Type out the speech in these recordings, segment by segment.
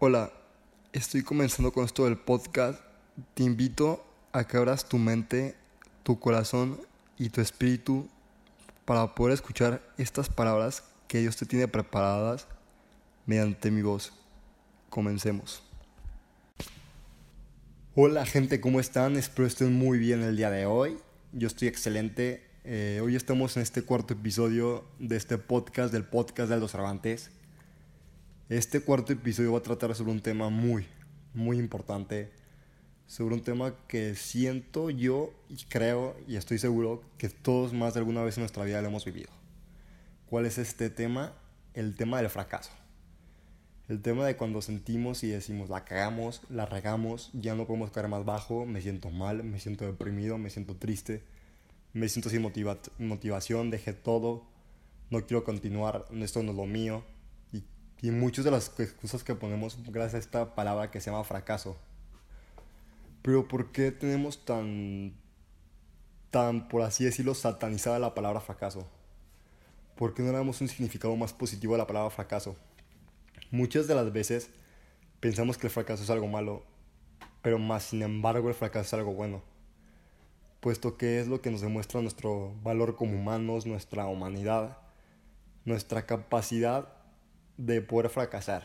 Hola, estoy comenzando con esto del podcast. Te invito a que abras tu mente, tu corazón y tu espíritu para poder escuchar estas palabras que Dios te tiene preparadas mediante mi voz. Comencemos. Hola gente, ¿cómo están? Espero estén muy bien el día de hoy. Yo estoy excelente. Eh, hoy estamos en este cuarto episodio de este podcast, del podcast de los Cervantes. Este cuarto episodio va a tratar sobre un tema muy, muy importante. Sobre un tema que siento yo y creo y estoy seguro que todos más de alguna vez en nuestra vida lo hemos vivido. ¿Cuál es este tema? El tema del fracaso. El tema de cuando sentimos y decimos la cagamos, la regamos, ya no podemos caer más bajo, me siento mal, me siento deprimido, me siento triste, me siento sin motivación, dejé todo, no quiero continuar, esto no es lo mío, y muchas de las excusas que ponemos gracias a esta palabra que se llama fracaso. Pero ¿por qué tenemos tan, tan, por así decirlo, satanizada la palabra fracaso? ¿Por qué no le damos un significado más positivo a la palabra fracaso? Muchas de las veces pensamos que el fracaso es algo malo, pero más sin embargo el fracaso es algo bueno, puesto que es lo que nos demuestra nuestro valor como humanos, nuestra humanidad, nuestra capacidad de poder fracasar.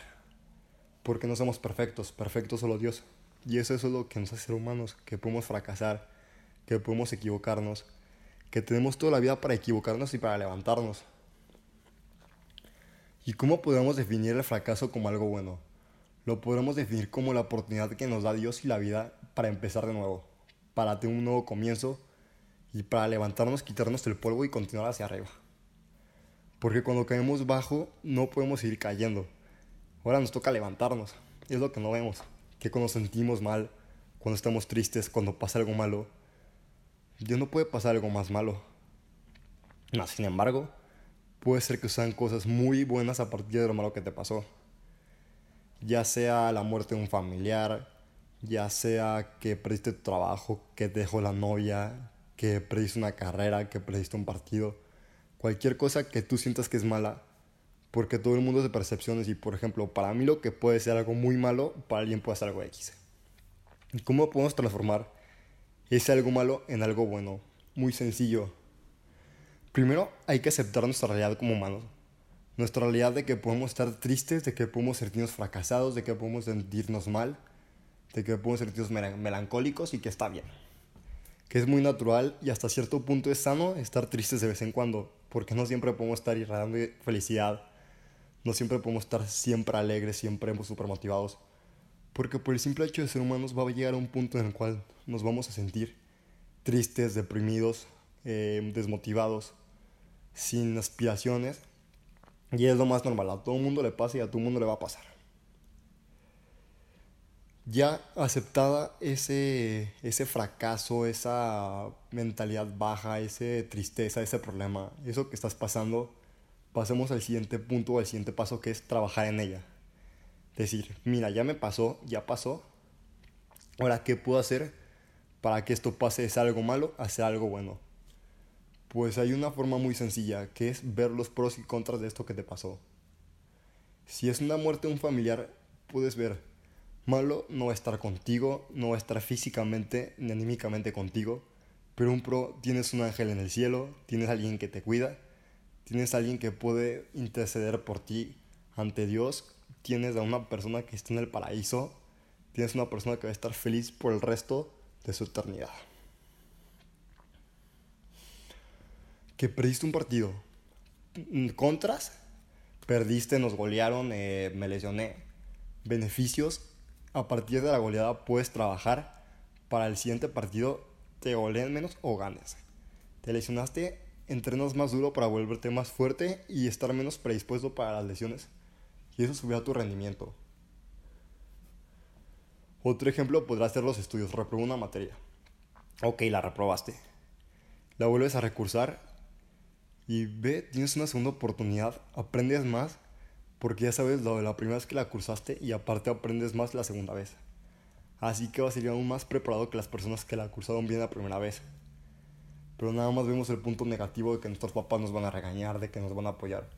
Porque no somos perfectos, perfecto solo Dios. Y eso, es lo que nos hace ser humanos, que podemos fracasar, que podemos equivocarnos, que tenemos toda la vida para equivocarnos y para levantarnos. ¿Y cómo podemos definir el fracaso como algo bueno? Lo podemos definir como la oportunidad que nos da Dios y la vida para empezar de nuevo, para tener un nuevo comienzo y para levantarnos, quitarnos el polvo y continuar hacia arriba. Porque cuando caemos bajo no podemos seguir cayendo. Ahora nos toca levantarnos. Es lo que no vemos. Que cuando sentimos mal, cuando estamos tristes, cuando pasa algo malo, ya no puede pasar algo más malo. No, sin embargo, puede ser que sean cosas muy buenas a partir de lo malo que te pasó. Ya sea la muerte de un familiar, ya sea que perdiste tu trabajo, que te dejó la novia, que perdiste una carrera, que perdiste un partido cualquier cosa que tú sientas que es mala, porque todo el mundo es de percepciones y, por ejemplo, para mí lo que puede ser algo muy malo, para alguien puede ser algo X. ¿Cómo podemos transformar ese algo malo en algo bueno? Muy sencillo. Primero hay que aceptar nuestra realidad como humanos. Nuestra realidad de que podemos estar tristes, de que podemos sentirnos fracasados, de que podemos sentirnos mal, de que podemos sentirnos melancólicos y que está bien. Que es muy natural y hasta cierto punto es sano estar tristes de vez en cuando porque no siempre podemos estar irradiando felicidad, no siempre podemos estar siempre alegres, siempre súper motivados, porque por el simple hecho de ser humanos va a llegar a un punto en el cual nos vamos a sentir tristes, deprimidos, eh, desmotivados, sin aspiraciones, y es lo más normal, a todo mundo le pasa y a todo mundo le va a pasar. Ya aceptada ese, ese fracaso, esa mentalidad baja, esa tristeza, ese problema, eso que estás pasando, pasemos al siguiente punto al siguiente paso que es trabajar en ella. Decir, mira, ya me pasó, ya pasó. Ahora, ¿qué puedo hacer para que esto pase de algo malo a ser algo bueno? Pues hay una forma muy sencilla, que es ver los pros y contras de esto que te pasó. Si es una muerte de un familiar, puedes ver Malo no va a estar contigo, no va a estar físicamente ni anímicamente contigo, pero un pro tienes un ángel en el cielo, tienes alguien que te cuida, tienes alguien que puede interceder por ti ante Dios, tienes a una persona que está en el paraíso, tienes una persona que va a estar feliz por el resto de su eternidad. Que perdiste un partido. Contras, perdiste, nos golearon, eh, me lesioné. Beneficios, a partir de la goleada puedes trabajar para el siguiente partido te goleen menos o ganes. Te lesionaste, entrenas más duro para volverte más fuerte y estar menos predispuesto para las lesiones. Y eso subirá tu rendimiento. Otro ejemplo podrá ser los estudios. Reprobó una materia. Ok, la reprobaste. La vuelves a recursar y ve, tienes una segunda oportunidad, aprendes más porque ya sabes lo de la primera vez que la cursaste y aparte aprendes más la segunda vez. Así que vas a ir aún más preparado que las personas que la cursaron bien la primera vez. Pero nada más vemos el punto negativo de que nuestros papás nos van a regañar, de que nos van a apoyar.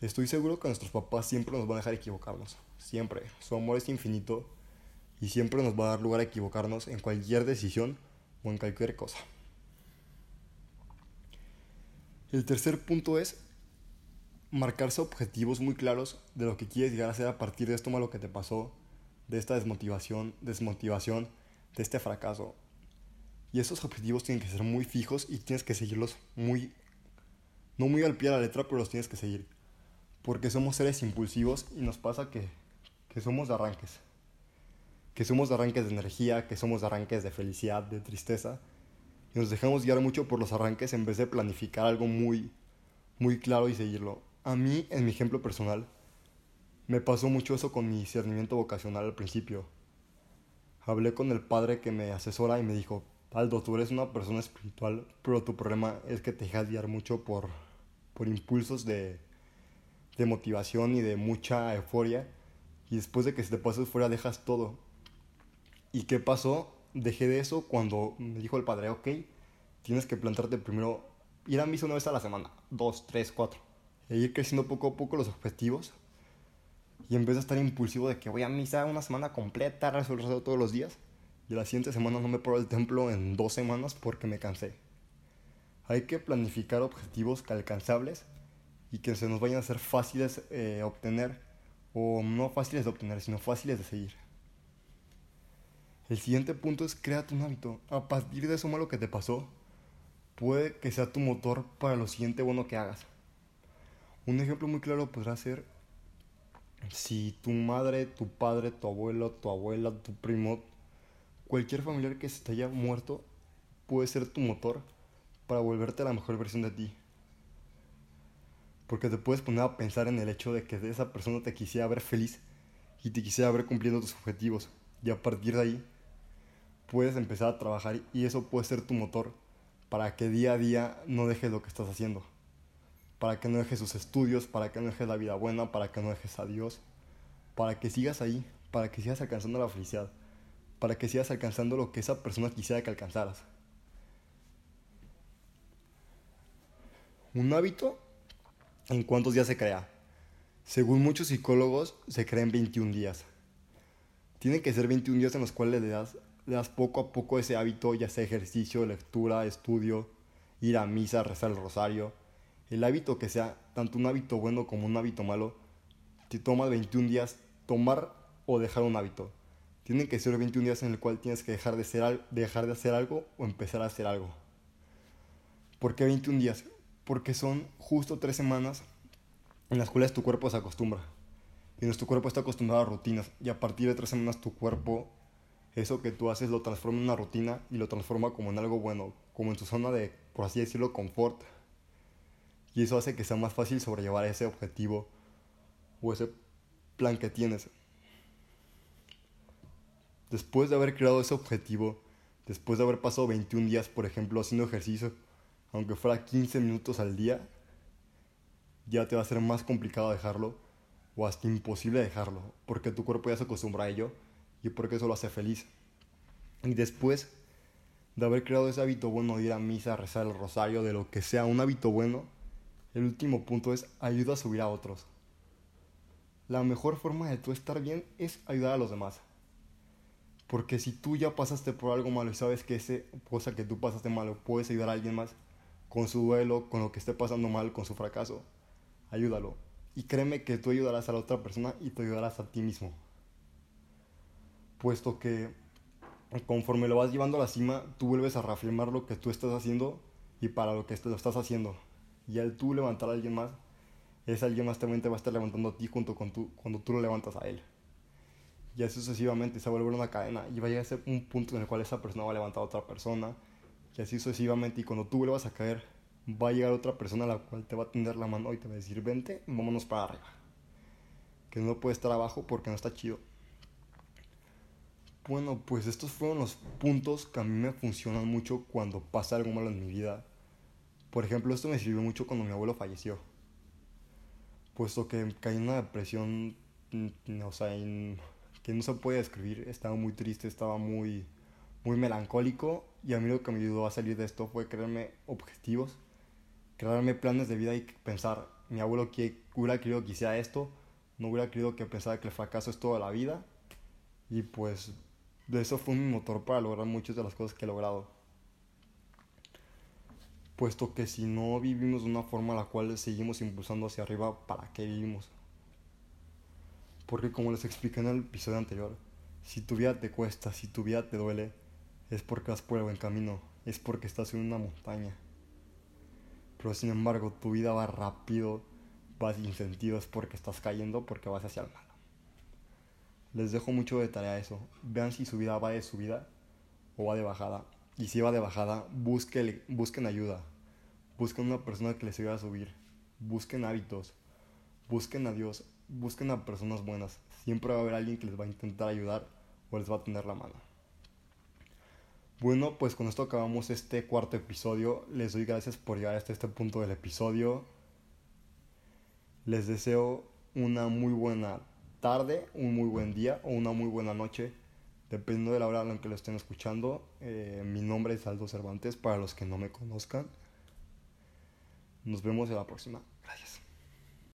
Estoy seguro que nuestros papás siempre nos van a dejar equivocarnos. Siempre. Su amor es infinito y siempre nos va a dar lugar a equivocarnos en cualquier decisión o en cualquier cosa. El tercer punto es marcarse objetivos muy claros de lo que quieres llegar a ser a partir de esto malo que te pasó, de esta desmotivación, desmotivación, de este fracaso. Y esos objetivos tienen que ser muy fijos y tienes que seguirlos muy, no muy al pie de la letra, pero los tienes que seguir. Porque somos seres impulsivos y nos pasa que, que somos de arranques. Que somos de arranques de energía, que somos de arranques de felicidad, de tristeza. Y nos dejamos guiar mucho por los arranques en vez de planificar algo muy, muy claro y seguirlo. A mí, en mi ejemplo personal, me pasó mucho eso con mi discernimiento vocacional al principio. Hablé con el padre que me asesora y me dijo, Aldo, tú eres una persona espiritual, pero tu problema es que te dejas guiar mucho por, por impulsos de, de motivación y de mucha euforia. Y después de que se te pase euforia dejas todo. ¿Y qué pasó? Dejé de eso cuando me dijo el padre, ok, tienes que plantarte primero, ir a misa una vez a la semana, dos, tres, cuatro. E ir creciendo poco a poco los objetivos y en vez de estar impulsivo de que voy a misa una semana completa, rezo todos los días, y la siguiente semana no me paro el templo en dos semanas porque me cansé. Hay que planificar objetivos alcanzables y que se nos vayan a ser fáciles eh, obtener, o no fáciles de obtener, sino fáciles de seguir. El siguiente punto es créate un hábito. A partir de eso malo que te pasó, puede que sea tu motor para lo siguiente bueno que hagas. Un ejemplo muy claro podrá ser si tu madre, tu padre, tu abuelo, tu abuela, tu primo, cualquier familiar que se te haya muerto, puede ser tu motor para volverte la mejor versión de ti. Porque te puedes poner a pensar en el hecho de que esa persona te quisiera ver feliz y te quisiera ver cumpliendo tus objetivos. Y a partir de ahí, puedes empezar a trabajar y eso puede ser tu motor para que día a día no dejes lo que estás haciendo para que no dejes sus estudios, para que no dejes la vida buena, para que no dejes a Dios, para que sigas ahí, para que sigas alcanzando la felicidad, para que sigas alcanzando lo que esa persona quisiera que alcanzaras. Un hábito, ¿en cuántos días se crea? Según muchos psicólogos, se crea en 21 días. Tienen que ser 21 días en los cuales le das, le das poco a poco ese hábito, ya sea ejercicio, lectura, estudio, ir a misa, rezar el rosario, el hábito que sea, tanto un hábito bueno como un hábito malo, te toma 21 días tomar o dejar un hábito. Tienen que ser 21 días en el cual tienes que dejar de, hacer algo o empezar a hacer algo. ¿Por qué 21 días? Porque son justo 3 semanas en las cuales tu cuerpo se acostumbra. Y nuestro cuerpo está acostumbrado a rutinas. Y a partir de 3 semanas tu cuerpo, eso que tú haces lo transforma en una rutina y lo transforma como en algo bueno. Como en tu zona de, por así decirlo, confort y eso hace que sea más fácil sobrellevar ese objetivo o ese plan que tienes. Después de haber creado ese objetivo, después de haber pasado 21 días, por ejemplo, haciendo ejercicio, aunque fuera 15 minutos al día, ya te va a ser más complicado dejarlo o hasta imposible dejarlo, porque tu cuerpo ya se acostumbra a ello y porque eso lo hace feliz. Y después de haber creado ese hábito bueno de ir a misa, rezar el rosario, de lo que sea, un hábito bueno, el último punto es ayuda a subir a otros. La mejor forma de tú estar bien es ayudar a los demás. Porque si tú ya pasaste por algo malo y sabes que esa cosa que tú pasaste malo puedes ayudar a alguien más con su duelo, con lo que esté pasando mal, con su fracaso, ayúdalo. Y créeme que tú ayudarás a la otra persona y te ayudarás a ti mismo. Puesto que conforme lo vas llevando a la cima, tú vuelves a reafirmar lo que tú estás haciendo y para lo que lo estás haciendo. Y al tú levantar a alguien más, ese alguien más también te va a estar levantando a ti junto con tú, cuando tú lo levantas a él. Y así sucesivamente se volver una cadena y va a llegar a ser un punto en el cual esa persona va a levantar a otra persona. Y así sucesivamente. Y cuando tú vuelvas a caer, va a llegar otra persona a la cual te va a tender la mano y te va a decir, vente, vámonos para arriba. Que no puede estar abajo porque no está chido. Bueno, pues estos fueron los puntos que a mí me funcionan mucho cuando pasa algo malo en mi vida por ejemplo, esto me sirvió mucho cuando mi abuelo falleció. Puesto que caí en una depresión, mm, o sea, que no se puede describir. Estaba muy triste, estaba muy, muy melancólico. Y a mí lo que me ayudó a salir de esto fue crearme objetivos, crearme planes de vida y pensar, mi abuelo que hubiera querido que hiciera esto, no hubiera querido que pensara que el fracaso es toda la vida. Y pues de eso fue mi motor para lograr muchas de las cosas que he logrado. Puesto que si no vivimos de una forma la cual seguimos impulsando hacia arriba, ¿para qué vivimos? Porque como les expliqué en el episodio anterior, si tu vida te cuesta, si tu vida te duele, es porque vas por el buen camino, es porque estás en una montaña. Pero sin embargo, tu vida va rápido, vas sin sentido, es porque estás cayendo, porque vas hacia el malo. Les dejo mucho de tarea eso. Vean si su vida va de subida o va de bajada. Y si va de bajada, busquen, busquen ayuda. Busquen una persona que les ayude a subir. Busquen hábitos. Busquen a Dios. Busquen a personas buenas. Siempre va a haber alguien que les va a intentar ayudar o les va a tener la mano. Bueno, pues con esto acabamos este cuarto episodio. Les doy gracias por llegar hasta este punto del episodio. Les deseo una muy buena tarde, un muy buen día o una muy buena noche, dependiendo de la hora en que lo estén escuchando. Eh, mi nombre es Aldo Cervantes, para los que no me conozcan. Nos vemos en la próxima. Gracias.